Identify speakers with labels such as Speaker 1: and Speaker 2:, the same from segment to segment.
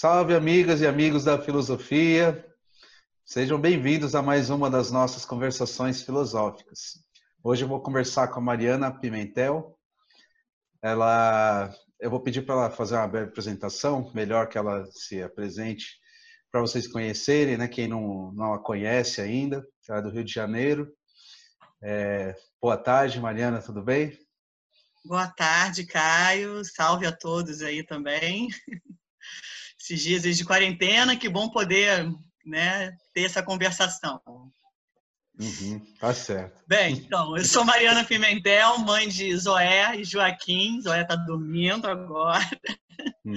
Speaker 1: Salve, amigas e amigos da filosofia. Sejam bem-vindos a mais uma das nossas conversações filosóficas. Hoje eu vou conversar com a Mariana Pimentel. Ela, eu vou pedir para ela fazer uma breve apresentação, melhor que ela se apresente para vocês conhecerem, né? Quem não, não a conhece ainda, ela é do Rio de Janeiro. É, boa tarde, Mariana, tudo bem?
Speaker 2: Boa tarde, Caio. Salve a todos aí também. Esses dias de quarentena, que bom poder né, ter essa conversação.
Speaker 1: Uhum, tá certo.
Speaker 2: Bem, então, eu sou Mariana Pimentel, mãe de Zoé e Joaquim. Zoé está dormindo agora. Uhum.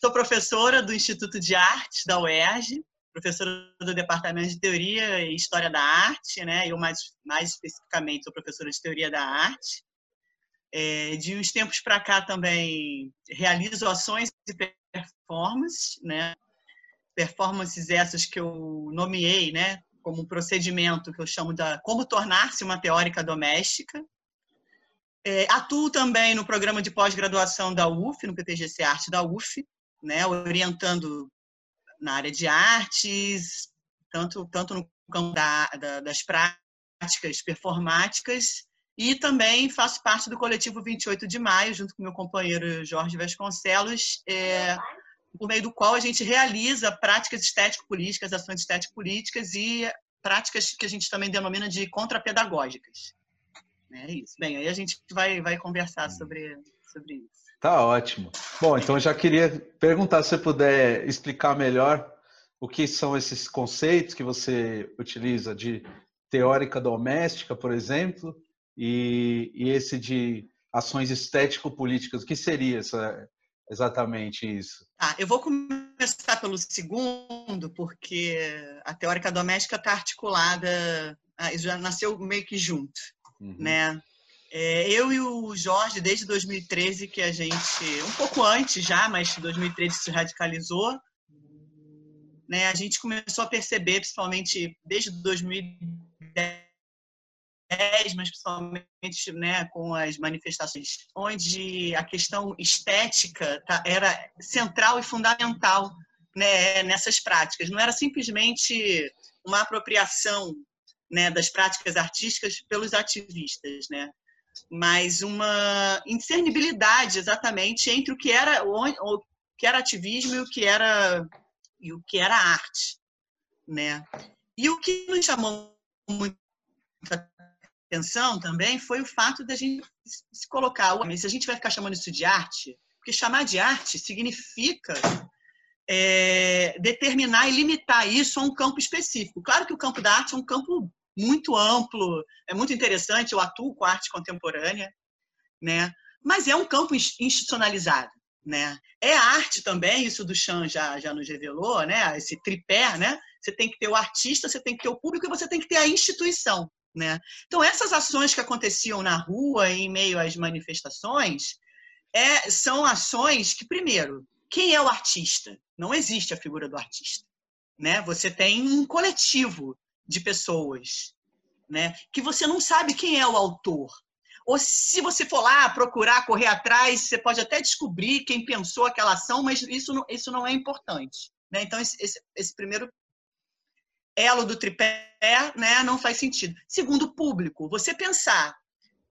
Speaker 2: Sou professora do Instituto de Artes da UERJ, professora do Departamento de Teoria e História da Arte, né? Eu mais, mais especificamente sou professora de Teoria da Arte. É, de uns tempos para cá também realizo ações e performances, né? Performances essas que eu nomeei, né? Como um procedimento que eu chamo da como tornar-se uma teórica doméstica. É, atuo também no programa de pós-graduação da UF, no PTGC Arte da UF, né? Orientando na área de artes, tanto tanto no campo da, da, das práticas performáticas e também faço parte do coletivo 28 de Maio, junto com meu companheiro Jorge Vasconcelos, é, por meio do qual a gente realiza práticas estético-políticas, ações estético-políticas e práticas que a gente também denomina de contrapedagógicas. É isso. Bem, aí a gente vai, vai conversar sobre, sobre isso.
Speaker 1: Tá ótimo. Bom, então eu já queria perguntar se você puder explicar melhor o que são esses conceitos que você utiliza de teórica doméstica, por exemplo, e, e esse de ações estético-políticas. O que seria essa, exatamente isso?
Speaker 2: Ah, eu vou começar pelo segundo, porque a teórica doméstica está articulada, ah, já nasceu meio que junto, uhum. né? É, eu e o Jorge, desde 2013, que a gente, um pouco antes já, mas 2013 se radicalizou, né? A gente começou a perceber, principalmente desde 2010, mas principalmente né, com as manifestações, onde a questão estética tá, era central e fundamental né, nessas práticas. Não era simplesmente uma apropriação né, das práticas artísticas pelos ativistas, né? mas uma incernibilidade exatamente entre o que era o que era ativismo e o que era e o que era arte, né? E o que nos chamou muito atenção também foi o fato da gente se colocar, se a gente vai ficar chamando isso de arte, porque chamar de arte significa é, determinar e limitar isso a um campo específico. Claro que o campo da arte é um campo muito amplo, é muito interessante, eu atuo com arte contemporânea, né? mas é um campo institucionalizado. Né? É arte também, isso do Chan já, já nos revelou, né? esse tripé, né? você tem que ter o artista, você tem que ter o público e você tem que ter a instituição. Né? Então, essas ações que aconteciam na rua, em meio às manifestações, é, são ações que, primeiro, quem é o artista? Não existe a figura do artista. Né? Você tem um coletivo de pessoas né? que você não sabe quem é o autor. Ou se você for lá procurar, correr atrás, você pode até descobrir quem pensou aquela ação, mas isso não, isso não é importante. Né? Então, esse, esse, esse primeiro elo do tripé, né, não faz sentido. Segundo, público. Você pensar,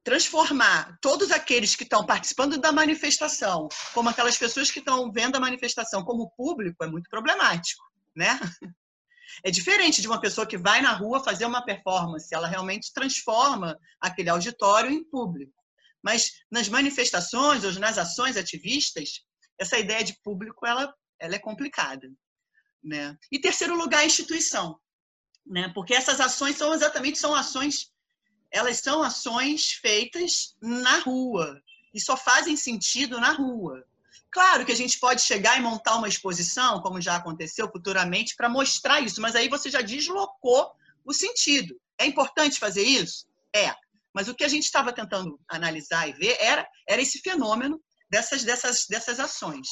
Speaker 2: transformar todos aqueles que estão participando da manifestação, como aquelas pessoas que estão vendo a manifestação como público, é muito problemático, né? É diferente de uma pessoa que vai na rua fazer uma performance, ela realmente transforma aquele auditório em público. Mas nas manifestações ou nas ações ativistas, essa ideia de público ela, ela é complicada. Né? E terceiro lugar, a instituição né? Porque essas ações são exatamente são ações, elas são ações feitas na rua e só fazem sentido na rua. Claro que a gente pode chegar e montar uma exposição, como já aconteceu futuramente, para mostrar isso, mas aí você já deslocou o sentido. É importante fazer isso? É. Mas o que a gente estava tentando analisar e ver era, era esse fenômeno dessas, dessas, dessas ações.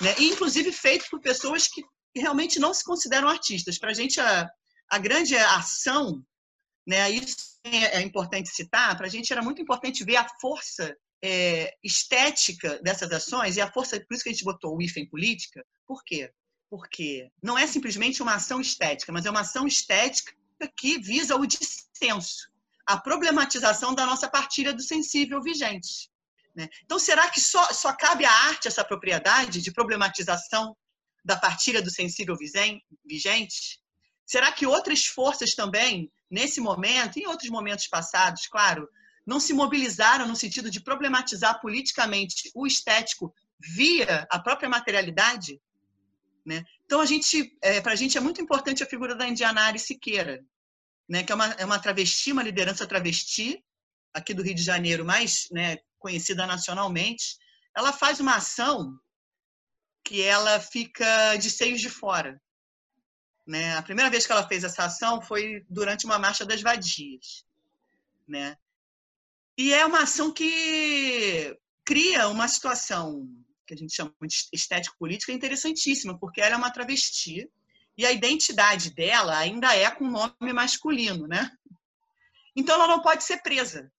Speaker 2: Né? E, inclusive, feito por pessoas que realmente não se consideram artistas. Para a gente, a, a grande ação, né, isso é importante citar, para a gente era muito importante ver a força é, estética dessas ações e a força, por isso que a gente botou o IFE em política, por quê? Porque não é simplesmente uma ação estética, mas é uma ação estética que visa o dissenso, a problematização da nossa partilha do sensível vigente. Né? Então, será que só, só cabe à arte essa propriedade de problematização da partilha do sensível vigente? Será que outras forças também, nesse momento, e em outros momentos passados, claro, não se mobilizaram no sentido de problematizar politicamente o estético via a própria materialidade? Né? Então, a gente, é, para a gente é muito importante a figura da Indianari Siqueira, né, que é uma, é uma travesti, uma liderança travesti, aqui do Rio de Janeiro, mais né, conhecida nacionalmente. Ela faz uma ação que ela fica de seios de fora. Né? A primeira vez que ela fez essa ação foi durante uma marcha das vadias. Né? E é uma ação que cria uma situação que a gente chama de estético-política interessantíssima, porque ela é uma travesti e a identidade dela ainda é com nome masculino, né? Então ela não pode ser presa.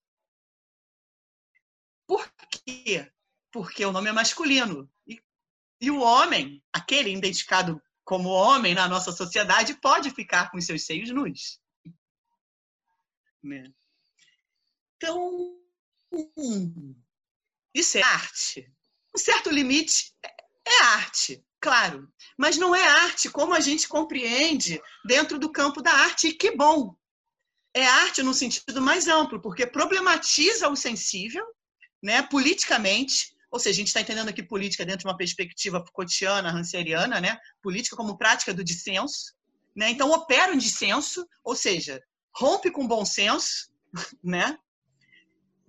Speaker 2: Por quê? Porque o nome é masculino. E, e o homem, aquele identificado como homem na nossa sociedade, pode ficar com seus seios nus. Né? Então, isso é arte. Um certo limite é arte, claro, mas não é arte como a gente compreende dentro do campo da arte, e que bom. É arte no sentido mais amplo, porque problematiza o sensível, né, politicamente, ou seja, a gente está entendendo aqui política dentro de uma perspectiva Foucaultiana, Rancieriana, né? política como prática do dissenso. Né? Então, opera um dissenso, ou seja, rompe com bom senso, né?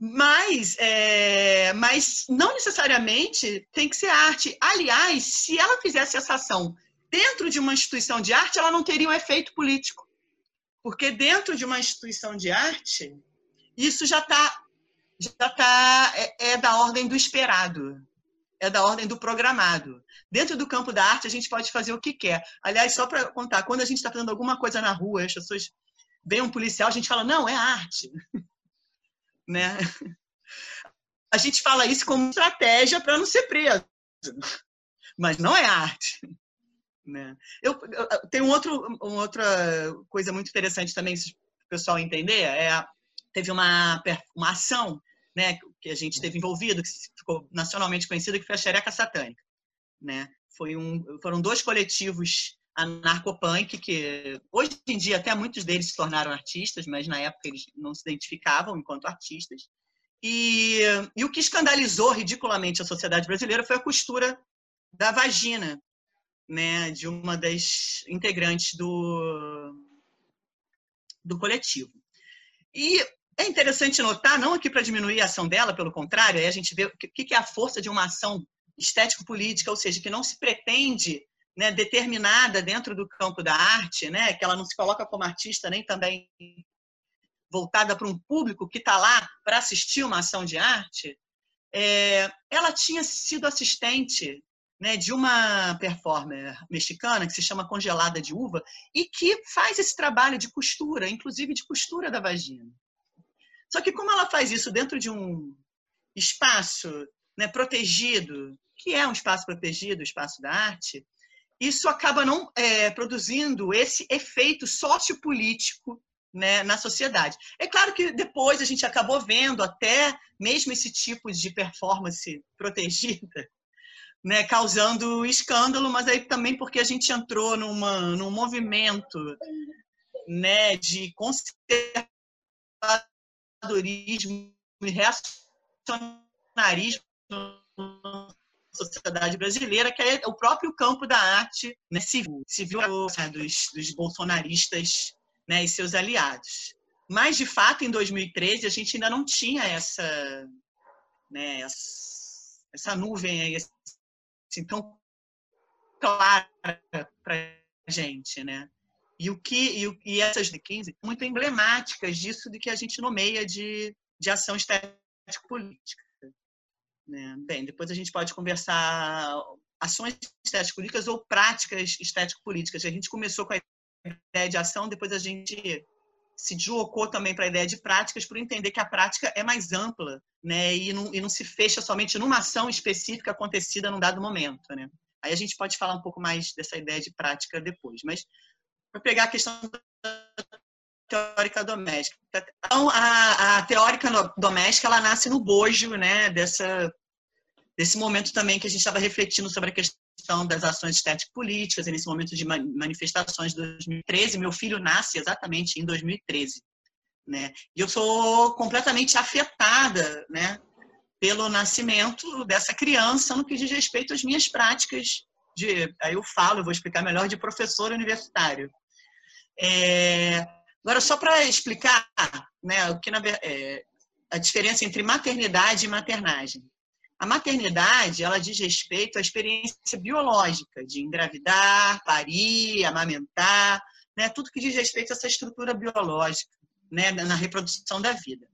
Speaker 2: mas, é, mas não necessariamente tem que ser arte. Aliás, se ela fizesse essa ação dentro de uma instituição de arte, ela não teria um efeito político. Porque dentro de uma instituição de arte, isso já está já tá, é, é da ordem do esperado, é da ordem do programado. Dentro do campo da arte, a gente pode fazer o que quer. Aliás, só para contar, quando a gente está fazendo alguma coisa na rua, as pessoas veem um policial, a gente fala, não, é arte. né? A gente fala isso como estratégia para não ser preso, mas não é arte. Né? Eu, eu tem um outro, uma outra coisa muito interessante também, se o pessoal entender, é teve uma, uma ação né, que a gente teve envolvido, que ficou nacionalmente conhecida, que foi a Xereca Satânica. Né? Foi um, foram dois coletivos anarcopunk, que hoje em dia até muitos deles se tornaram artistas, mas na época eles não se identificavam enquanto artistas. E, e o que escandalizou ridiculamente a sociedade brasileira foi a costura da vagina né, de uma das integrantes do, do coletivo. E é interessante notar, não aqui para diminuir a ação dela, pelo contrário, aí a gente vê o que é a força de uma ação estético-política, ou seja, que não se pretende né, determinada dentro do campo da arte, né, que ela não se coloca como artista nem também voltada para um público que está lá para assistir uma ação de arte, é, ela tinha sido assistente né, de uma performer mexicana que se chama Congelada de Uva e que faz esse trabalho de costura, inclusive de costura da vagina. Só que como ela faz isso dentro de um espaço né, protegido, que é um espaço protegido, o espaço da arte, isso acaba não é, produzindo esse efeito sociopolítico né, na sociedade. É claro que depois a gente acabou vendo até mesmo esse tipo de performance protegida, né, causando escândalo, mas aí também porque a gente entrou numa, num movimento né, de conservadorismo conservadorismo e reacionarismo na sociedade brasileira, que é o próprio campo da arte né, civil, civil né, dos, dos bolsonaristas né, e seus aliados. Mas, de fato, em 2013, a gente ainda não tinha essa, né, essa nuvem aí, assim, tão clara para a gente, né? E, o que, e, e essas de 15 muito emblemáticas disso de que a gente nomeia de, de ação estético-política. Né? Bem, depois a gente pode conversar ações estético-políticas ou práticas estético-políticas. A gente começou com a ideia de ação, depois a gente se deslocou também para a ideia de práticas, por entender que a prática é mais ampla né? e, não, e não se fecha somente numa ação específica acontecida num dado momento. Né? Aí a gente pode falar um pouco mais dessa ideia de prática depois. Mas para pegar a questão teórica doméstica. Então, a, a teórica doméstica ela nasce no bojo né, dessa, desse momento também que a gente estava refletindo sobre a questão das ações estético-políticas, nesse momento de manifestações de 2013. Meu filho nasce exatamente em 2013. Né? E eu sou completamente afetada né, pelo nascimento dessa criança no que diz respeito às minhas práticas de, aí eu falo, eu vou explicar melhor, de professor universitário. É, agora, só para explicar né, o que na, é, a diferença entre maternidade e maternagem. A maternidade, ela diz respeito à experiência biológica de engravidar, parir, amamentar, né, tudo que diz respeito a essa estrutura biológica né, na reprodução da vida.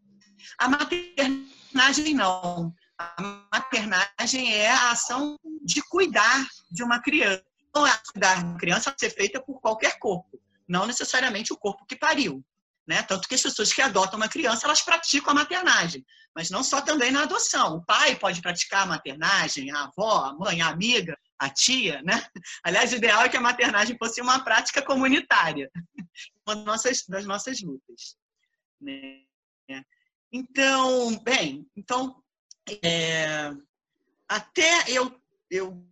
Speaker 2: A maternagem não. A maternagem é a ação de cuidar de uma criança. Não é cuidar de uma criança ser feita por qualquer corpo, não necessariamente o corpo que pariu. Né? Tanto que as pessoas que adotam uma criança, elas praticam a maternagem, mas não só também na adoção. O pai pode praticar a maternagem, a avó, a mãe, a amiga, a tia, né? Aliás, o ideal é que a maternagem fosse uma prática comunitária, uma das nossas, das nossas lutas. Né? Então, bem, então é, até eu, eu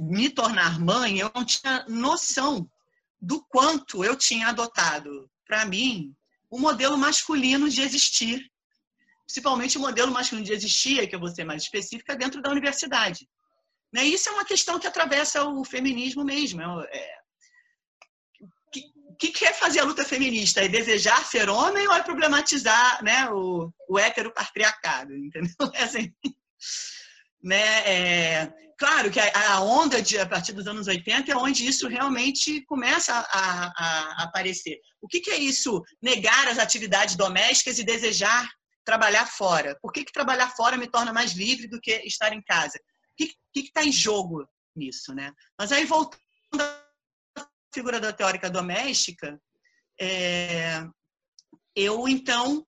Speaker 2: me tornar mãe, eu não tinha noção do quanto eu tinha adotado para mim o modelo masculino de existir, principalmente o modelo masculino de existir, que eu vou ser mais específica, dentro da universidade. Né? Isso é uma questão que atravessa o feminismo mesmo. É, é o que, que é fazer a luta feminista? É desejar ser homem ou é problematizar né, o, o heteropatriarcado? Entendeu? É assim. Né? É, claro que a, onda de, a partir dos anos 80 é onde isso realmente começa a, a, a aparecer. O que, que, é isso? Negar as atividades domésticas e desejar trabalhar fora. Por que, que trabalhar fora me torna mais livre do que estar em casa? O que está em jogo nisso? Né? Mas aí, voltando figura da teórica doméstica, é, eu então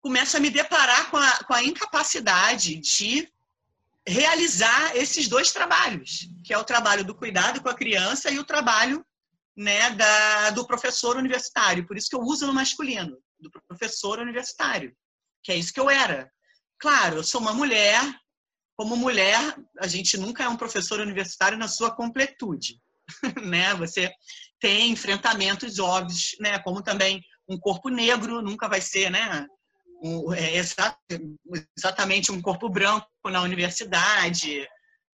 Speaker 2: começo a me deparar com a, com a incapacidade de realizar esses dois trabalhos, que é o trabalho do cuidado com a criança e o trabalho né, da, do professor universitário. Por isso que eu uso no masculino, do professor universitário, que é isso que eu era. Claro, eu sou uma mulher, como mulher, a gente nunca é um professor universitário na sua completude. né? Você tem enfrentamentos óbvios, né? Como também um corpo negro nunca vai ser, né? Um, é, exatamente um corpo branco na universidade,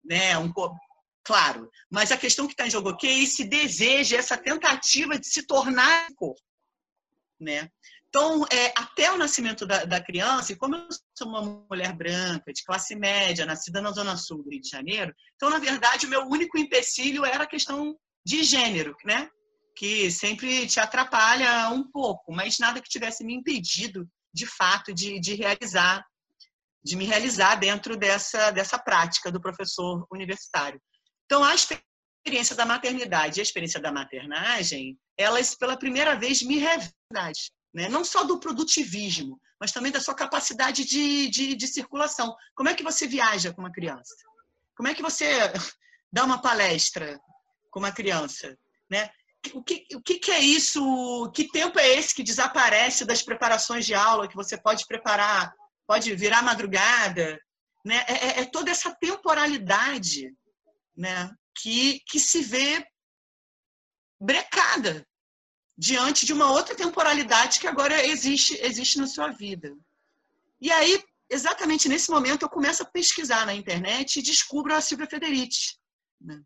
Speaker 2: né? Um corpo, claro. Mas a questão que está em jogo aqui é esse desejo, essa tentativa de se tornar corpo, né? Então, é, até o nascimento da, da, criança, e como eu sou uma mulher branca, de classe média, nascida na Zona Sul do Rio de Janeiro, então, na verdade, o meu único empecilho era a questão de gênero, né? Que sempre te atrapalha um pouco, mas nada que tivesse me impedido, de fato, de, de realizar, de me realizar dentro dessa, dessa prática do professor universitário. Então, a experiência da maternidade e a experiência da maternagem, elas, pela primeira vez, me revelam né? não só do produtivismo, mas também da sua capacidade de, de, de, circulação. Como é que você viaja com uma criança? Como é que você dá uma palestra com uma criança? Né? O, que, o que é isso? Que tempo é esse que desaparece das preparações de aula que você pode preparar? Pode virar madrugada? Né? É, é, é toda essa temporalidade né? que, que se vê brecada diante de uma outra temporalidade que agora existe, existe na sua vida. E aí, exatamente nesse momento, eu começo a pesquisar na internet e descubro a Silvia Federici, né?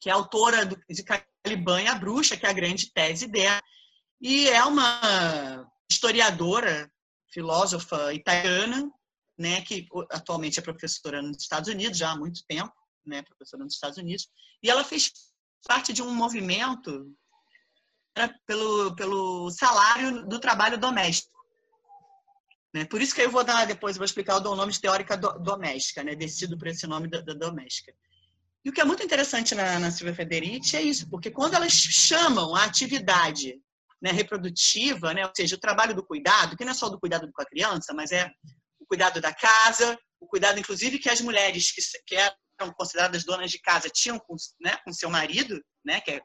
Speaker 2: que é autora de Caliban e a Bruxa, que é a grande tese dela, e é uma historiadora, filósofa italiana, né, que atualmente é professora nos Estados Unidos já há muito tempo, né, professora nos Estados Unidos, e ela fez parte de um movimento pelo, pelo salário do trabalho doméstico. Né? Por isso que eu vou dar depois, vou explicar o nome de teórica do, doméstica, né? decidido por esse nome da, da, doméstica. E o que é muito interessante na, na Silvia Federici é isso, porque quando elas chamam a atividade né, reprodutiva, né, ou seja, o trabalho do cuidado, que não é só do cuidado com a criança, mas é o cuidado da casa, o cuidado, inclusive, que as mulheres que, que eram consideradas donas de casa tinham com, né, com seu marido, né, que é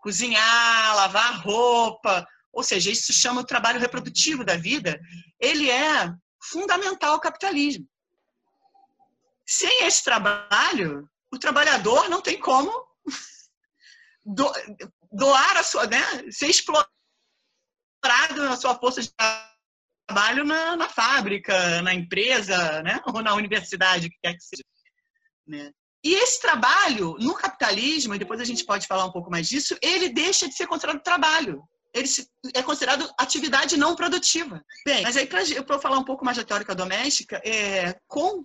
Speaker 2: cozinhar, lavar roupa, ou seja, isso chama o trabalho reprodutivo da vida, ele é fundamental ao capitalismo. Sem esse trabalho, o trabalhador não tem como doar a sua, né, ser explorado na sua força de trabalho na, na fábrica, na empresa, né, ou na universidade, que quer que seja. Né? E esse trabalho, no capitalismo, e depois a gente pode falar um pouco mais disso, ele deixa de ser considerado trabalho. Ele é considerado atividade não produtiva. Bem, mas aí, para eu falar um pouco mais da teórica doméstica, é, com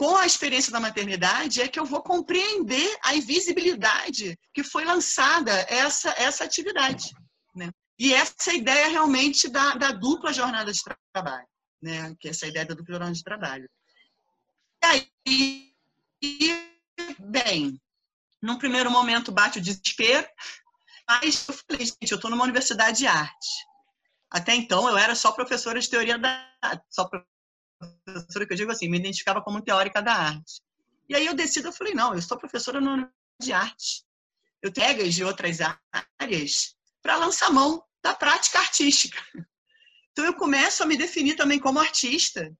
Speaker 2: com a experiência da maternidade é que eu vou compreender a invisibilidade que foi lançada essa, essa atividade. Né? E essa ideia realmente da, da dupla jornada de trabalho, né? que é essa ideia da dupla jornada de trabalho. E aí, bem, num primeiro momento bate o desespero, mas eu falei, gente, eu estou numa universidade de arte. Até então eu era só professora de teoria da só professora que eu digo assim, me identificava como teórica da arte. E aí eu decido, eu falei, não, eu sou professora no de arte. Eu tenho de outras áreas para lançar mão da prática artística. Então eu começo a me definir também como artista,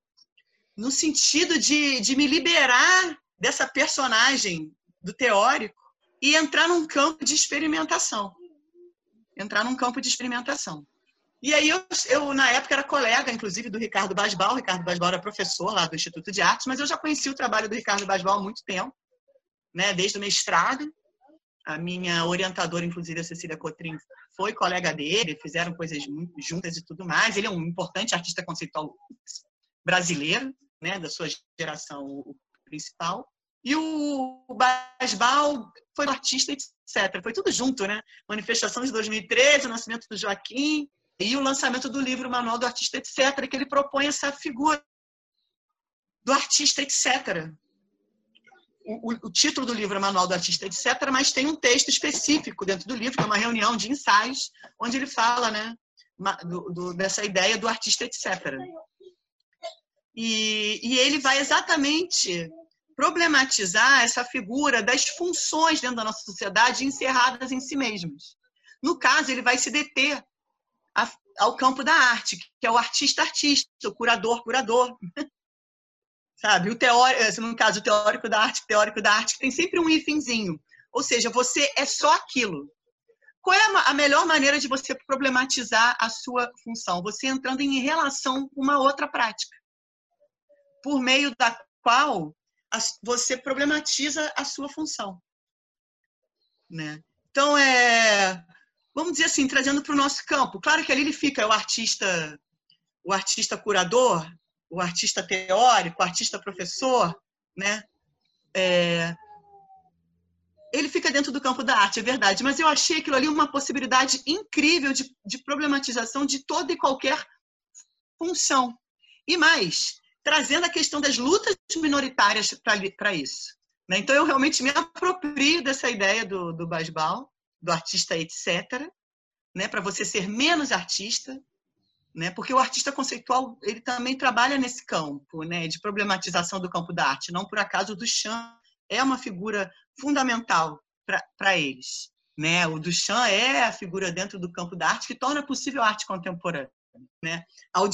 Speaker 2: no sentido de, de me liberar dessa personagem do teórico e entrar num campo de experimentação. Entrar num campo de experimentação. E aí eu, eu, na época, era colega, inclusive, do Ricardo Basbal. O Ricardo Basbal era professor lá do Instituto de Artes, mas eu já conhecia o trabalho do Ricardo Basbal há muito tempo, né? desde o mestrado. A minha orientadora, inclusive, a Cecília Cotrim, foi colega dele, fizeram coisas juntas e tudo mais. Ele é um importante artista conceitual brasileiro, né? da sua geração o principal. E o Basbal foi um artista, etc. Foi tudo junto, né? Manifestação de 2013, o nascimento do Joaquim, e o lançamento do livro Manual do Artista, etc., que ele propõe essa figura do artista, etc. O, o, o, título do livro é Manual do Artista, etc., mas tem um texto específico dentro do livro, que é uma reunião de ensaios, onde ele fala né, do, do, dessa ideia do artista, etc. E, e ele vai exatamente problematizar essa figura das funções dentro da nossa sociedade encerradas em si mesmas. No caso, ele vai se deter a, ao campo da arte, que é o artista-artista, o curador-curador. Sabe? O teórico, no caso, o teórico da arte, teórico da arte, tem sempre um ifinzinho. Ou seja, você é só aquilo. Qual é a melhor maneira de você problematizar a sua função? Você entrando em relação com uma outra prática, por meio da qual você problematiza a sua função. Né? Então, é, vamos dizer assim, trazendo para o nosso campo. Claro que ali ele fica o artista, o artista curador, o artista teórico, o artista professor, né? É, ele fica dentro do campo da arte, é verdade, mas eu achei aquilo ali uma possibilidade incrível de, de problematização de toda e qualquer função. E mais, trazendo a questão das lutas minoritárias para isso. Né? Então, eu realmente me aproprio dessa ideia do, do Basbal, do artista, etc., né, para você ser menos artista, né, porque o artista conceitual ele também trabalha nesse campo, né, de problematização do campo da arte. Não por acaso o Duchamp é uma figura fundamental para eles, né? O Duchamp é a figura dentro do campo da arte que torna possível a arte contemporânea, né? Ao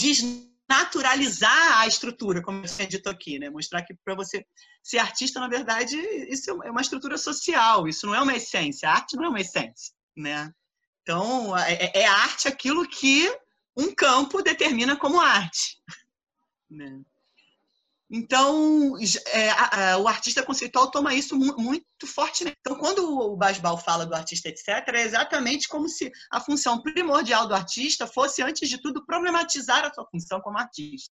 Speaker 2: desnaturalizar a estrutura, como eu tinha dito aqui, né? Mostrar que para você ser artista, na verdade, isso é uma estrutura social, isso não é uma essência. A arte não é uma essência, né? Então, é, é, é arte aquilo que um campo determina como arte. Né? Então, é, a, a, o artista conceitual toma isso mu muito forte. Né? Então, quando o Basbal fala do artista, etc., é exatamente como se a função primordial do artista fosse, antes de tudo, problematizar a sua função como artista.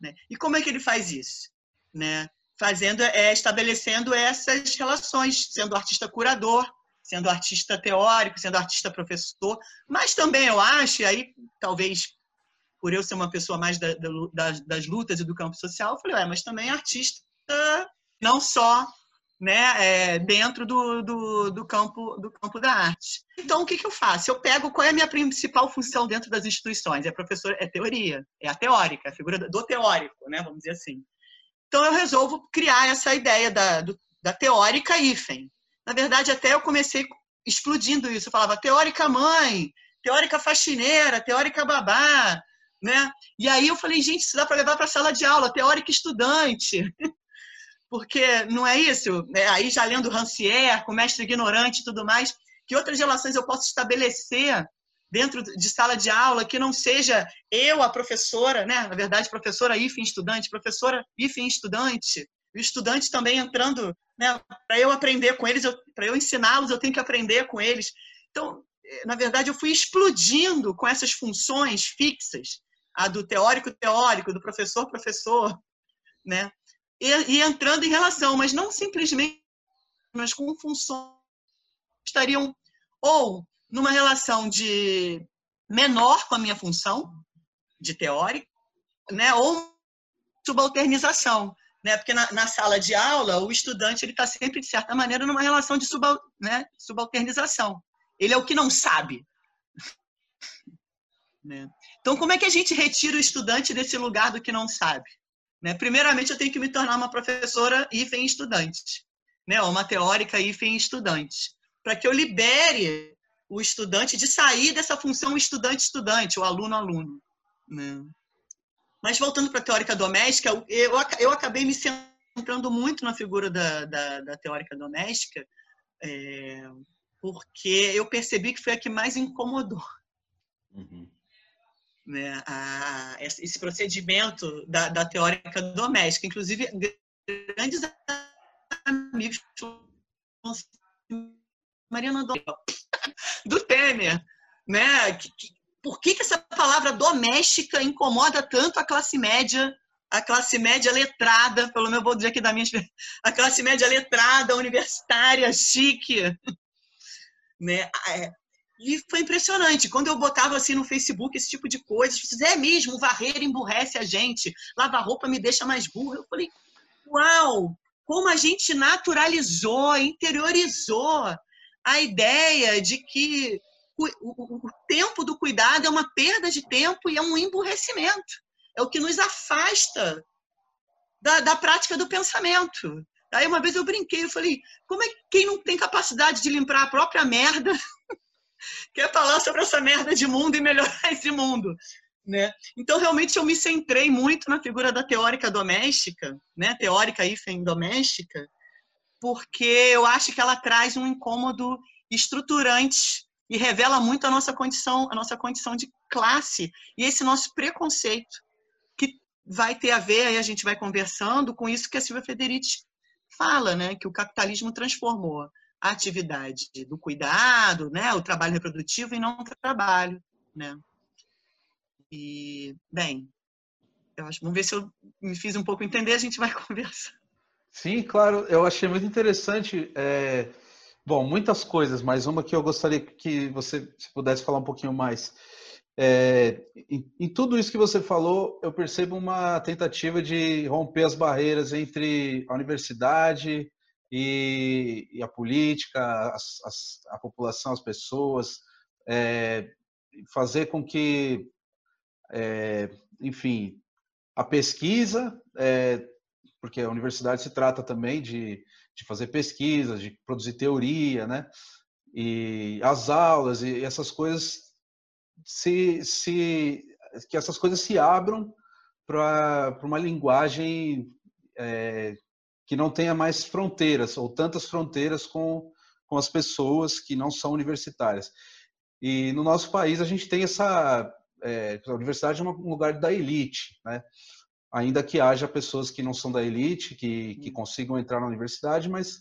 Speaker 2: Né? E como é que ele faz isso? Né? Fazendo, é, estabelecendo essas relações, sendo artista curador, sendo artista teórico, sendo artista professor, mas também eu acho, e aí talvez por eu ser uma pessoa mais da, da, das, lutas e do campo social, eu falei, é, mas também artista não só né, é, dentro do, do, do, campo, do campo da arte. Então, o que, que eu faço? Eu pego qual é a minha principal função dentro das instituições. É professor, é teoria, é a teórica, a figura do teórico, né, vamos dizer assim. Então eu resolvo criar essa ideia da, do, da teórica hífen. Na verdade, até eu comecei explodindo isso. Eu falava teórica mãe, teórica faxineira, teórica babá, né? E aí eu falei, gente, isso dá para levar para a sala de aula, teórica estudante. Porque não é isso? É, aí já lendo Rancière, com mestre ignorante e tudo mais, que outras relações eu posso estabelecer dentro de sala de aula que não seja eu, a professora, né? Na verdade, professora IFEM estudante, professora IFEM estudante, o estudante também entrando, né? Para eu aprender com eles, para eu ensiná-los, eu tenho que aprender com eles. Então, na verdade, eu fui explodindo com essas funções fixas, a do teórico teórico, do professor professor, né? E, e entrando em relação, mas não simplesmente, mas com funções estariam ou numa relação de menor com a minha função de teórico, né? Ou subalternização, né? Porque na, na sala de aula o estudante ele está sempre de certa maneira numa relação de subal, né? subalternização. Ele é o que não sabe. Né? Então como é que a gente retira o estudante desse lugar do que não sabe? Né? Primeiramente eu tenho que me tornar uma professora hífen estudante, né? Ou uma teórica hífen estudante, para que eu libere o estudante de sair dessa função estudante-estudante, o aluno-aluno. Né? Mas voltando para a teórica doméstica, eu, eu acabei me centrando muito na figura da, da, da teórica doméstica, é, porque eu percebi que foi a que mais incomodou. Uhum. Né, a, esse procedimento da, da teórica doméstica. Inclusive, grandes amigos Mariana do, Temer, né? Por que, que essa palavra doméstica incomoda tanto a classe média, a classe média letrada, pelo menos vou dizer aqui da minha a classe média letrada, universitária, chique, né? E foi impressionante. Quando eu botava assim no Facebook esse tipo de coisa, as pessoas, é mesmo, varrer emburrece a gente, lavar roupa me deixa mais burra. Eu falei, uau, como a gente naturalizou, interiorizou a ideia de que o, tempo do cuidado é uma perda de tempo e é um emburrecimento. É o que nos afasta da, da prática do pensamento. Aí uma vez eu brinquei, eu falei, como é que quem não tem capacidade de limpar a própria merda quer falar sobre essa merda de mundo e melhorar esse mundo? Né? Então, realmente, eu me centrei muito na figura da teórica doméstica, né? teórica hífen doméstica, porque eu acho que ela traz um incômodo estruturante e revela muito a nossa condição, a nossa condição de classe e esse nosso preconceito que vai ter a ver, aí a gente vai conversando com isso que a Silvia Federici fala, né, que o capitalismo transformou a atividade do cuidado, né, o trabalho reprodutivo em não trabalho, né? E bem, eu acho, vamos ver se eu me fiz um pouco entender, a gente vai conversar.
Speaker 1: Sim, claro, eu achei muito interessante. É, bom, muitas coisas, mas uma que eu gostaria que você se pudesse falar um pouquinho mais. É, em, em, tudo isso que você falou, eu percebo uma tentativa de romper as barreiras entre a universidade e, e a política, as, as, a população, as pessoas, é, fazer com que, é, enfim, a pesquisa é, porque a universidade se trata também de, de fazer pesquisas, de produzir teoria, né? E as aulas e essas coisas se, se que essas coisas se abram para uma linguagem é, que não tenha mais fronteiras ou tantas fronteiras com, com as pessoas que não são universitárias. E no nosso país a gente tem essa é, a universidade é um lugar da elite, né? ainda que haja pessoas que não são da elite, que, que consigam entrar na universidade, mas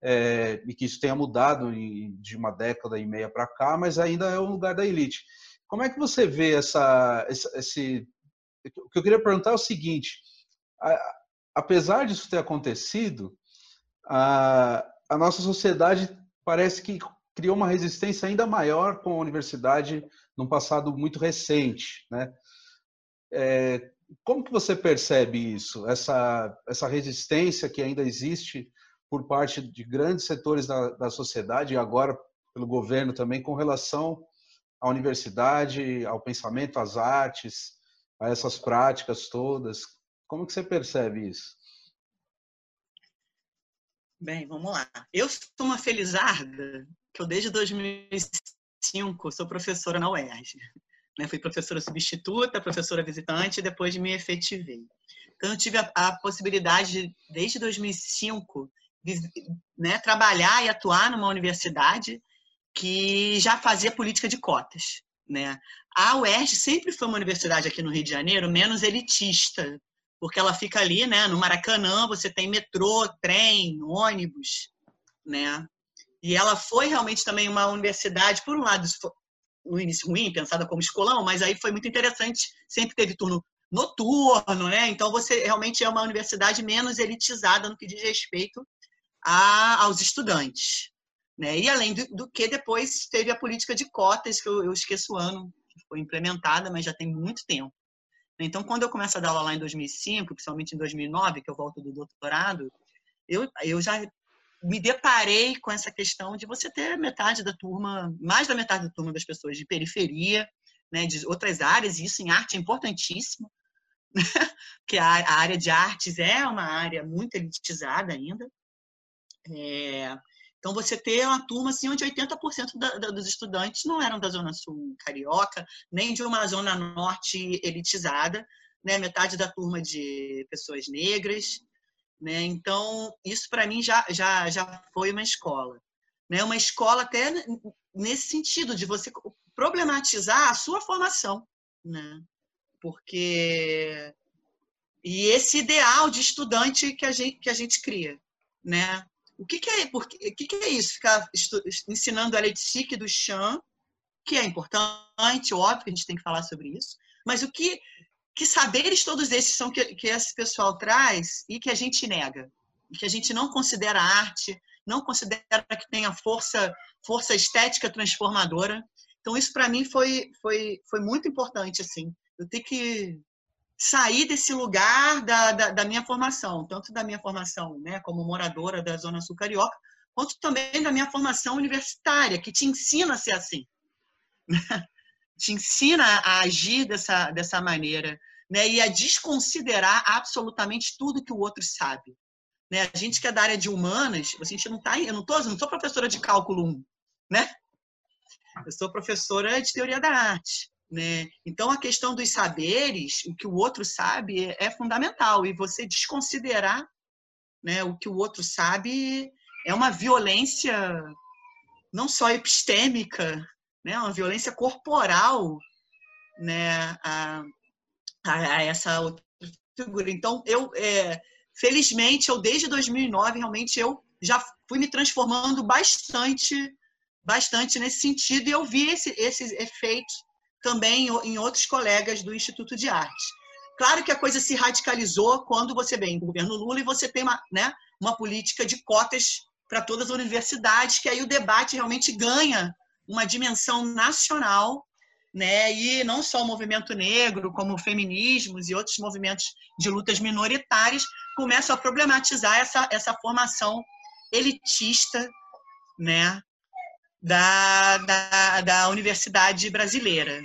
Speaker 1: é, e que isso tenha mudado de uma década e meia para cá, mas ainda é um lugar da elite. Como é que você vê essa, esse, O que eu queria perguntar é o seguinte: a, apesar disso ter acontecido, a, a nossa sociedade parece que criou uma resistência ainda maior com a universidade num passado muito recente, né? É, como que você percebe isso, essa, essa resistência que ainda existe por parte de grandes setores da, da sociedade e agora pelo governo também com relação à universidade, ao pensamento, às artes, a essas práticas todas? Como que você percebe isso?
Speaker 2: Bem, vamos lá. Eu sou uma felizarda que eu desde 2005 sou professora na UERJ. Né? Fui professora substituta, professora visitante e depois me efetivei. Então, eu tive a, a possibilidade, desde 2005, de né, trabalhar e atuar numa universidade que já fazia política de cotas. Né? A UERJ sempre foi uma universidade aqui no Rio de Janeiro menos elitista, porque ela fica ali, né, no Maracanã, você tem metrô, trem, ônibus, né? E ela foi realmente também uma universidade, por um lado, no início ruim, pensada como escolão, mas aí foi muito interessante, sempre teve turno noturno, né? Então você realmente é uma universidade menos elitizada no que diz respeito a, aos estudantes. Né? E além do, do, que depois teve a política de cotas, que eu, eu esqueço o ano, que foi implementada, mas já tem muito tempo. Então, quando eu começo a dar aula lá em 2005, principalmente em 2009, que eu volto do doutorado, eu, eu já me deparei com essa questão de você ter metade da turma, mais da metade da turma das pessoas de periferia, né, de outras áreas, e isso em arte é importantíssimo, que a, a, área de artes é uma área muito elitizada ainda. É, então, você ter uma turma assim, onde 80% da, da, dos estudantes não eram da Zona Sul carioca, nem de uma Zona Norte elitizada, né? metade da turma de pessoas negras. Né? Então, isso para mim já, já, já foi uma escola. Né? Uma escola até nesse sentido, de você problematizar a sua formação. Né? Porque. E esse ideal de estudante que a gente, que a gente cria. Né? O que, que é, o que, que é isso? Ficar ensinando a lei de Sikh do Chan, que é importante, óbvio que a gente tem que falar sobre isso, mas o que, que saberes todos esses são que, que esse pessoal traz e que a gente nega, e que a gente não considera arte, não considera que tenha força, força estética transformadora. Então, isso para mim foi, foi, foi muito importante. assim. Eu tenho que sair desse lugar da, da, da, minha formação, tanto da minha formação né, como moradora da Zona Sul Carioca, quanto também da minha formação universitária, que te ensina a ser assim. te ensina a agir dessa, dessa maneira né, e a desconsiderar absolutamente tudo que o outro sabe. Né? A gente que é da área de humanas, a gente não tá, eu não, tô, eu não sou professora de cálculo 1, né? Eu sou professora de teoria da arte. Né? Então, a questão dos saberes, o que o outro sabe, é, é fundamental. E você desconsiderar né, o que o outro sabe é uma violência não só epistêmica, né, uma violência corporal né, a, a, a essa outra figura. Então, eu, é, felizmente, eu desde 2009, realmente, eu já fui me transformando bastante bastante nesse sentido e eu vi esse, esses efeitos também em outros colegas do Instituto de Arte. Claro que a coisa se radicalizou quando você vem do governo Lula e você tem uma, né, uma política de cotas para todas as universidades, que aí o debate realmente ganha uma dimensão nacional, né? E não só o movimento negro, como feminismos e outros movimentos de lutas minoritárias começam a problematizar essa, essa formação elitista, né? Da, da, da universidade brasileira,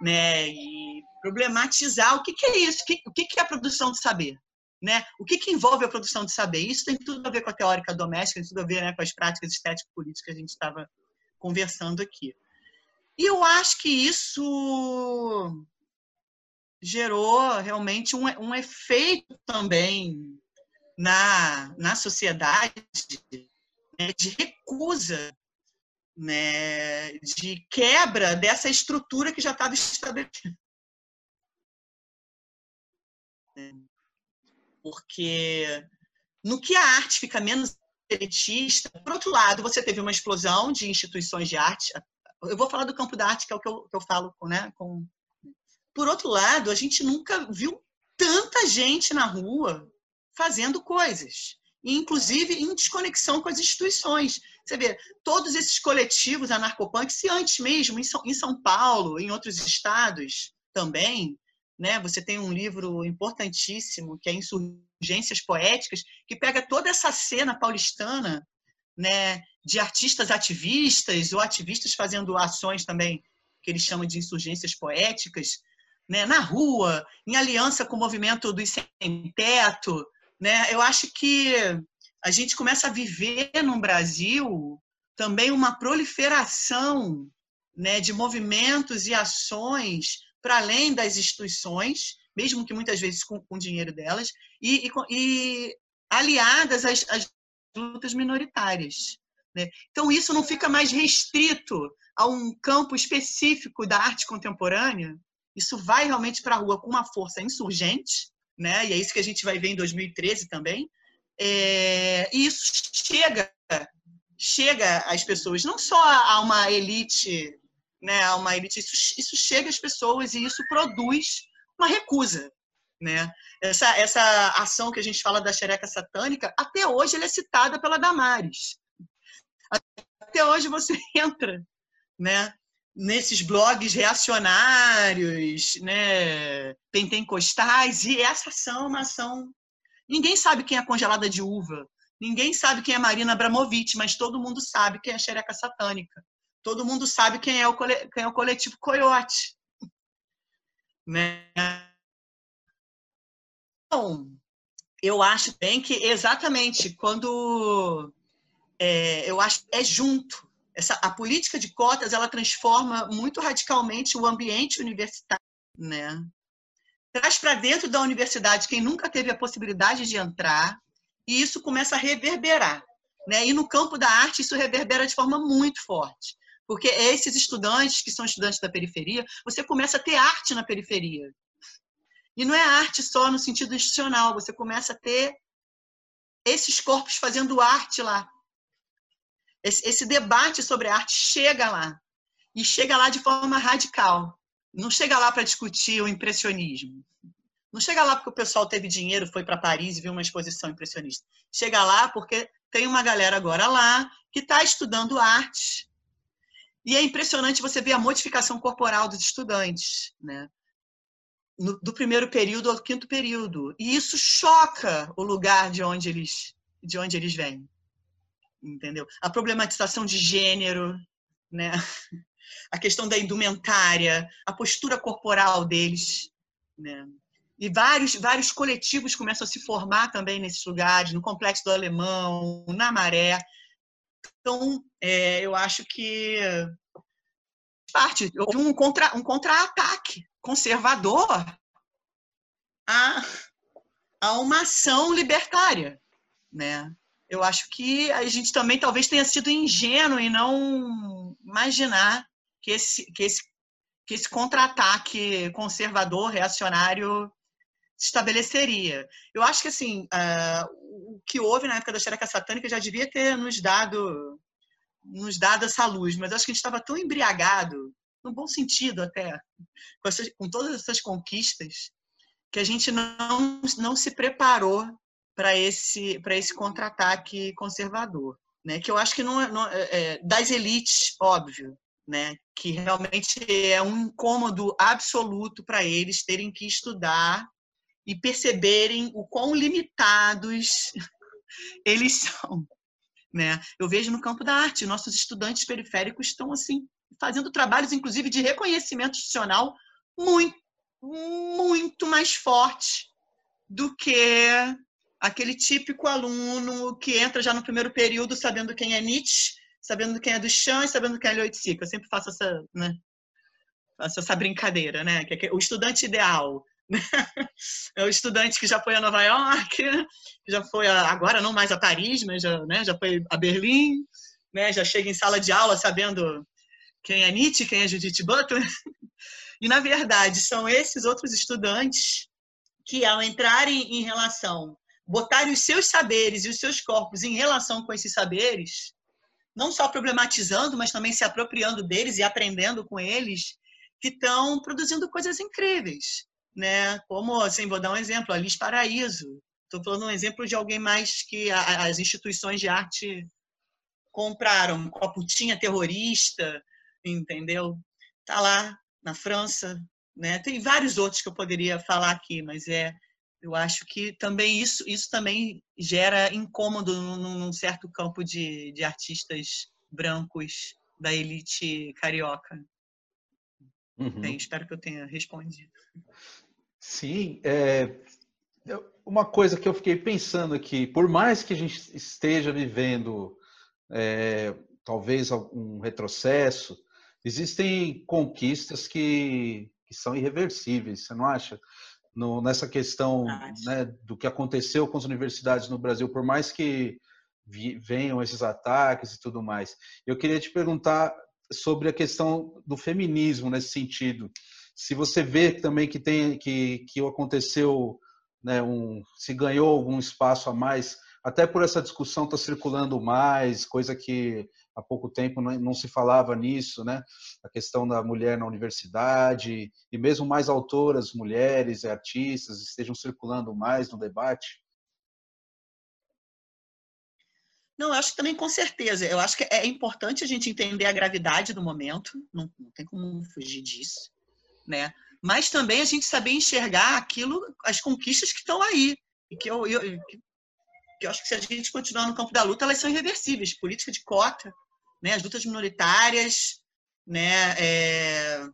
Speaker 2: né? E problematizar o que, que é isso, o que, que é a produção de saber, né? O que, que envolve a produção de saber? Isso tem tudo a ver com a teórica doméstica, tem tudo a ver né, com as práticas estético-políticas que a gente estava conversando aqui. E eu acho que isso gerou realmente um, um efeito também na, na sociedade né, de recusa né, de quebra dessa estrutura que já estava estabelecida. Porque no que a arte fica menos elitista, por outro lado, você teve uma explosão de instituições de arte. Eu vou falar do campo da arte, que é o que eu, que eu falo, né? Com... Por outro lado, a gente nunca viu tanta gente na rua fazendo coisas, inclusive em desconexão com as instituições. Você vê, todos esses coletivos anarcopunks, se antes mesmo, em São, Paulo, em outros estados também, né? Você tem um livro importantíssimo que é Insurgências Poéticas, que pega toda essa cena paulistana, né, de artistas ativistas ou ativistas fazendo ações também que eles chamam de insurgências poéticas, né, na rua, em aliança com o movimento dos sem teto, né? Eu acho que a gente começa a viver no Brasil também uma proliferação né, de movimentos e ações para além das instituições, mesmo que muitas vezes com, com dinheiro delas, e, e, e aliadas às, às, lutas minoritárias. Né? Então, isso não fica mais restrito a um campo específico da arte contemporânea, isso vai realmente para a rua com uma força insurgente, né? e é isso que a gente vai ver em 2013 também, é, e isso chega chega às pessoas, não só a uma elite, né, a uma elite, isso, isso chega às pessoas e isso produz uma recusa, né? Essa, essa ação que a gente fala da xereca satânica, até hoje ela é citada pela Damares. Até hoje você entra, né, nesses blogs reacionários, né, pentecostais, e essa ação é uma ação. Ninguém sabe quem é congelada de uva, Ninguém sabe quem é Marina Abramovic, mas todo mundo sabe quem é a xereca satânica. Todo mundo sabe quem é o, quem é o coletivo Coyote. Né? Então, eu acho bem que exatamente quando é, eu acho é junto. Essa, a política de cotas ela transforma muito radicalmente o ambiente universitário, né? Traz para dentro da universidade quem nunca teve a possibilidade de entrar, e isso começa a reverberar. Né? E no campo da arte, isso reverbera de forma muito forte. Porque esses estudantes, que são estudantes da periferia, você começa a ter arte na periferia. E não é arte só no sentido institucional, você começa a ter esses corpos fazendo arte lá. Esse, esse debate sobre arte chega lá. E chega lá de forma radical. Não chega lá para discutir o impressionismo. Não chega lá porque o pessoal teve dinheiro, foi para Paris e viu uma exposição impressionista. Chega lá porque tem uma galera agora lá que está estudando arte. E é impressionante você ver a modificação corporal dos estudantes, né? No, do primeiro período ao quinto período. E isso choca o lugar de onde eles, de onde eles vêm. Entendeu? A problematização de gênero, né? A questão da indumentária, a postura corporal deles, né? E vários, vários coletivos começam a se formar também nesses lugares, no Complexo do Alemão, na Maré. Então, é, eu acho que parte um contra um contra-ataque conservador a, a uma ação libertária, né? Eu acho que a gente também talvez tenha sido ingênuo em não imaginar que esse que esse que esse contra-ataque conservador reacionário se estabeleceria. Eu acho que assim, uh, o que houve na época da xereca satânica já devia ter nos dado nos dado essa luz, mas acho que a gente estava tão embriagado, no bom sentido até, com, essas, com todas essas conquistas, que a gente não, não se preparou para esse, para esse contra-ataque conservador. Né? Que eu acho que não, é, não é, é, das elites, óbvio, né? que realmente é um incômodo absoluto para eles terem que estudar e perceberem o quão limitados eles são. Né? Eu vejo no campo da arte, nossos estudantes periféricos estão assim fazendo trabalhos, inclusive, de reconhecimento institucional muito, muito mais forte do que aquele típico aluno que entra já no primeiro período sabendo quem é Nietzsche, sabendo quem é Duchamp e sabendo quem é Leoitzica. Eu sempre faço essa, né? faço essa brincadeira, né? Que é o estudante ideal é o estudante que já foi a Nova York, já foi a, agora não mais a Paris, mas já, né, já foi a Berlim, né, já chega em sala de aula sabendo quem é Nietzsche, quem é Judith Butler. E, na verdade, são esses outros estudantes que, ao entrarem em relação, botarem os seus saberes e os seus corpos em relação com esses saberes, não só problematizando, mas também se apropriando deles e aprendendo com eles, que estão produzindo coisas incríveis né? Como, assim, vou dar um exemplo, a Liz Paraíso. Estou falando um exemplo de alguém mais que a, as instituições de arte compraram. Coputinha terrorista, entendeu? Tá lá na França, né? Tem vários outros que eu poderia falar aqui, mas é eu acho que também isso isso também gera incômodo num, num certo campo de, de artistas brancos da elite carioca. Uhum. Bem, espero que eu tenha respondido.
Speaker 1: Sim, é, uma coisa que eu fiquei pensando aqui, por mais que a gente esteja vivendo é, talvez um retrocesso, existem conquistas que, que são irreversíveis, você não acha? No, nessa questão né, do que aconteceu com as universidades no Brasil, por mais que venham esses ataques e tudo mais. Eu queria te perguntar sobre a questão do feminismo nesse sentido. Se você vê também que tem que, que aconteceu, né, um, se ganhou algum espaço a mais, até por essa discussão está circulando mais, coisa que há pouco tempo não, se falava nisso, né? A questão da mulher na universidade e mesmo mais autoras, mulheres e artistas estejam circulando mais no debate.
Speaker 2: Não, eu acho que também com certeza. Eu acho que é importante a gente entender a gravidade do momento, não, não tem como fugir disso, né? Mas também a gente saber enxergar aquilo, as conquistas que estão aí. E que eu, eu, que eu acho que se a gente continuar no campo da luta, elas são irreversíveis. Política de cota, né? as lutas minoritárias, né? É...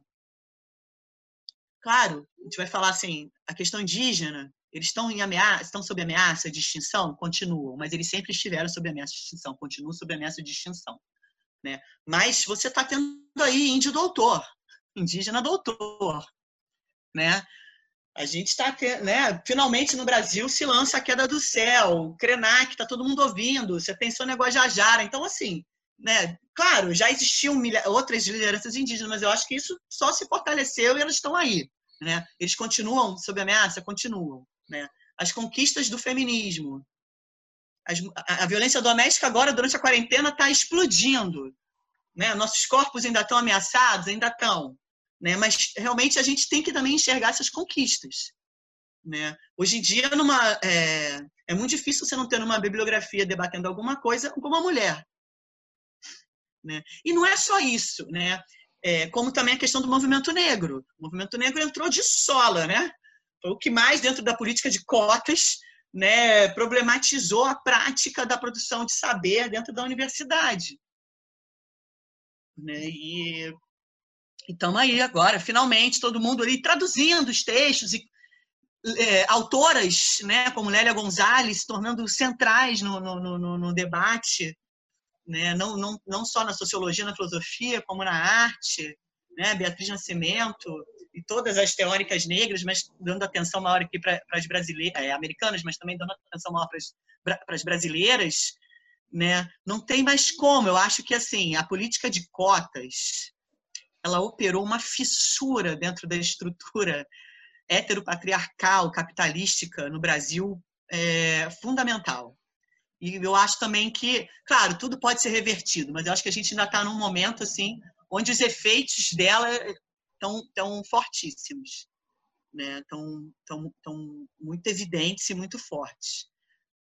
Speaker 2: Claro, a gente vai falar assim, a questão indígena, eles estão em ameaça, estão sob ameaça de extinção? Continuam, mas eles sempre estiveram sob ameaça de extinção, continuam sob ameaça de extinção. Né? Mas você está tendo aí índio doutor, indígena doutor. Né? A gente está né? Finalmente no Brasil se lança a queda do céu, o Krenak, está todo mundo ouvindo, você tem seu negócio de Ajara. Então, assim, né? Claro, já existiam outras lideranças indígenas, mas eu acho que isso só se fortaleceu e elas estão aí. Né? Eles continuam sob ameaça? Continuam. Né? As conquistas do feminismo. As, a, a, violência doméstica agora, durante a quarentena, está explodindo. Né? Nossos corpos ainda estão ameaçados? Ainda estão. Né? Mas realmente a gente tem que também enxergar essas conquistas. Né? Hoje em dia, numa, é, é muito difícil você não ter uma bibliografia debatendo alguma coisa com uma mulher. Né? E não é só isso, né? É, como também a questão do movimento negro. O movimento negro entrou de sola, né? Foi o que mais, dentro da política de cotas, né, problematizou a prática da produção de saber dentro da universidade. Né? E estamos aí agora, finalmente, todo mundo ali traduzindo os textos e é, autoras, né, como Lélia Gonzalez, se tornando centrais no, no, no, no debate, né, não, não, não só na sociologia, na filosofia, como na arte, né, Beatriz Nascimento, e todas as teóricas negras, mas dando atenção maior aqui para as brasileiras, é, americanas, mas também dando atenção maior para as brasileiras, né? Não tem mais como. Eu acho que assim a política de cotas ela operou uma fissura dentro da estrutura heteropatriarcal, capitalística no Brasil é, fundamental. E eu acho também que, claro, tudo pode ser revertido, mas eu acho que a gente ainda está num momento assim onde os efeitos dela tão, tão fortíssimos, né? tão, tão, tão muito evidentes e muito fortes.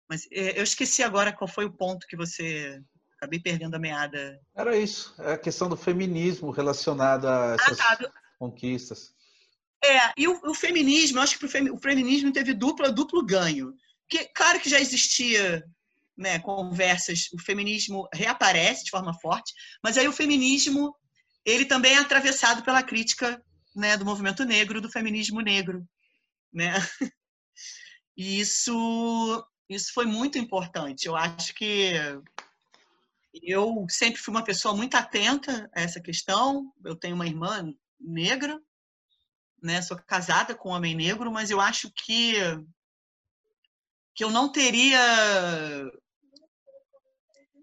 Speaker 2: Mas é, eu esqueci agora qual foi o ponto que você. Acabei perdendo a meada.
Speaker 1: Era isso, é a questão do feminismo relacionado a essas ah, tá. conquistas.
Speaker 2: É, e o, o, feminismo, eu acho que o feminismo teve duplo, duplo ganho. Que, claro que já existia né, conversas, o feminismo reaparece de forma forte, mas aí o feminismo ele também é atravessado pela crítica né, do movimento negro, do feminismo negro. Né? E isso, isso foi muito importante. Eu acho que eu sempre fui uma pessoa muito atenta a essa questão. Eu tenho uma irmã negra, né? Sou casada com um homem negro, mas eu acho que que eu não teria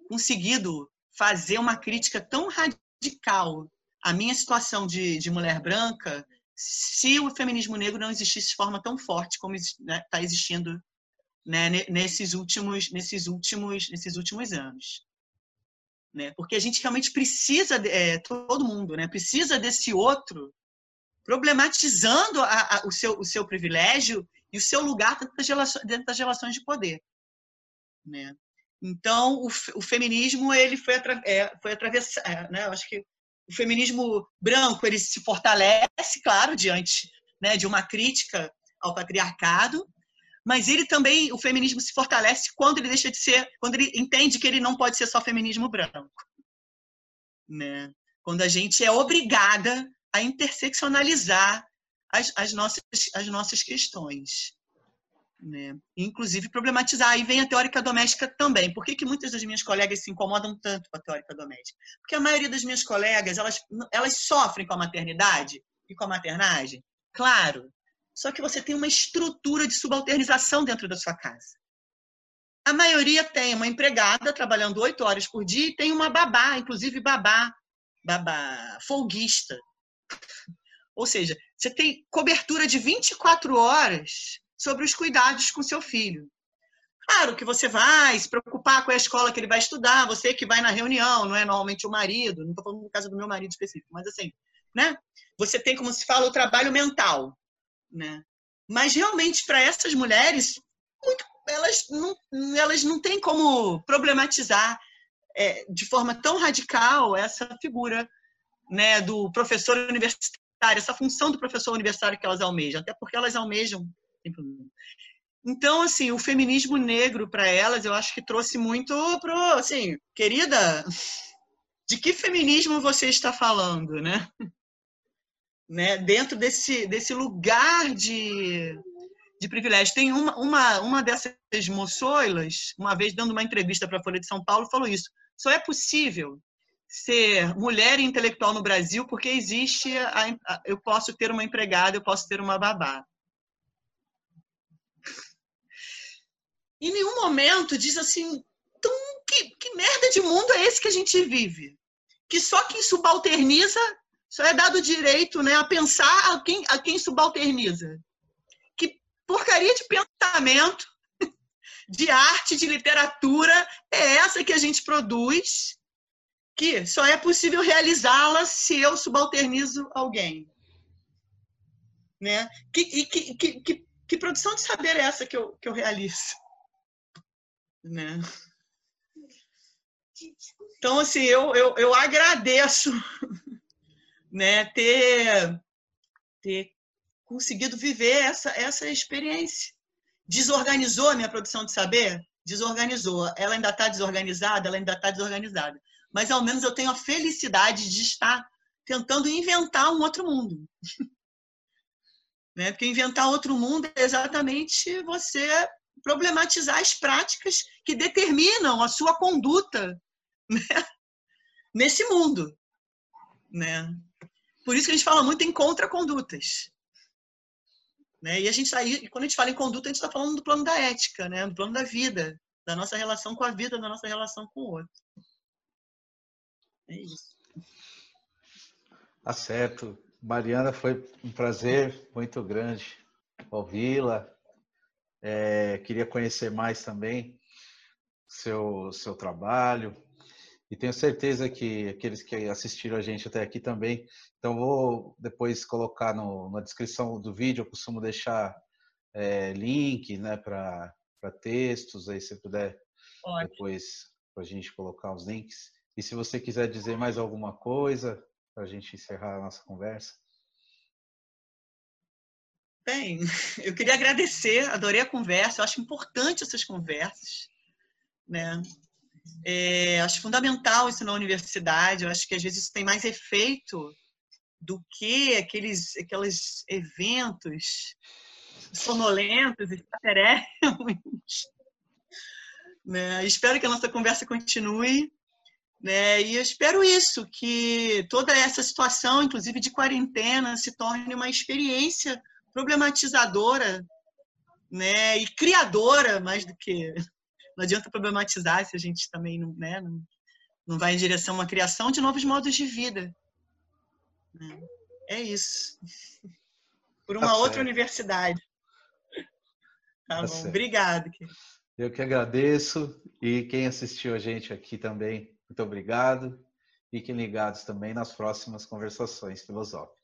Speaker 2: conseguido fazer uma crítica tão radical a minha situação de, de mulher branca se o feminismo negro não existisse de forma tão forte como está né, tá existindo né, nesses últimos nesses últimos nesses últimos anos né? Porque a gente realmente precisa é, todo mundo né? Precisa desse outro problematizando a, a, o seu o seu privilégio e o seu lugar dentro das relações, dentro das relações de poder né? Então, o, o feminismo ele foi, atra, é, foi atravessar, é, né? Eu acho que o feminismo branco ele se fortalece, claro, diante né, de uma crítica ao patriarcado, mas ele também, o feminismo se fortalece quando ele deixa de ser, quando ele entende que ele não pode ser só feminismo branco, né? Quando a gente é obrigada a interseccionalizar as, as nossas as nossas questões, Né? Inclusive problematizar. Aí vem a teórica doméstica também. Por que, que muitas das minhas colegas se incomodam tanto com a teórica doméstica? Porque a maioria das minhas colegas, elas, elas sofrem com a maternidade e com a maternagem. Claro. Só que você tem uma estrutura de subalternização dentro da sua casa. A maioria tem uma empregada trabalhando oito horas por dia e tem uma babá, inclusive babá, babá folguista. Ou seja, você tem cobertura de 24 horas sobre os cuidados com seu filho. Claro que você vai se preocupar com a escola que ele vai estudar, você que vai na reunião, não é normalmente o marido, não estou falando no caso do meu marido específico, mas assim, né? Você tem, como se fala, o trabalho mental, né? Mas realmente para essas mulheres, muito, elas não, elas não têm como problematizar é, de forma tão radical essa figura, né, do professor universitário, essa função do professor universitário que elas almejam, até porque elas almejam então, assim, o feminismo negro para elas, eu acho que trouxe muito pro, assim, querida, de que feminismo você está falando, né? Né? Dentro desse, desse lugar de, de privilégio. Tem uma, uma, uma dessas moçoilas, uma vez dando uma entrevista para a Folha de São Paulo, falou isso. Só é possível ser mulher intelectual no Brasil porque existe, a, a, eu posso ter uma empregada, eu posso ter uma babá. em nenhum momento diz assim, então, que, que merda de mundo é esse que a gente vive? Que só quem subalterniza só é dado direito né, a pensar a quem, a quem subalterniza. Que porcaria de pensamento, de arte, de literatura é essa que a gente produz, que só é possível realizá-la se eu subalternizo alguém. Né? Que, e que, que, que, que produção de saber é essa que eu, que eu realizo? né? Então, assim, eu, eu, eu agradeço né, ter, ter conseguido viver essa, essa experiência. Desorganizou a minha produção de saber? Desorganizou. Ela ainda está desorganizada? Ela ainda está desorganizada. Mas, ao menos, eu tenho a felicidade de estar tentando inventar um outro mundo. né? Porque inventar outro mundo é exatamente você problematizar as práticas que determinam a sua conduta né? nesse mundo. Né? Por isso que a gente fala muito em contracondutas. Né? E a gente tá aí, quando a gente fala em conduta, a gente está falando do plano da ética, né? do plano da vida, da nossa relação com a vida, da nossa relação com o outro. É isso.
Speaker 1: Tá certo. Mariana, foi um prazer muito grande ouvi-la, é, queria conhecer mais também seu, seu trabalho. E tenho certeza que aqueles que assistiram a gente até aqui também. Então, vou depois colocar no, na descrição do vídeo, eu costumo deixar é, link né, para textos, aí se puder Ótimo. depois para a gente colocar os links. E se você quiser dizer mais alguma coisa para a gente encerrar a nossa conversa.
Speaker 2: Bem, eu queria agradecer, adorei a conversa, eu acho importante essas conversas, né? É, acho fundamental isso na universidade, eu acho que às vezes isso tem mais efeito do que aqueles, aqueles eventos sonolentos, extraterrestres. Né? Espero que a nossa conversa continue. Né? E eu espero isso, que toda essa situação, inclusive de quarentena, se torne uma experiência problematizadora né, e criadora mais do que. Não adianta problematizar se a gente também não, né, não, não vai em direção a uma criação de novos modos de vida. Né? É isso. Por uma tá outra universidade. Tá, tá bom. Obrigado.
Speaker 1: Eu que agradeço. E quem assistiu a gente aqui também, muito obrigado. Fiquem ligados também nas próximas conversações filosóficas.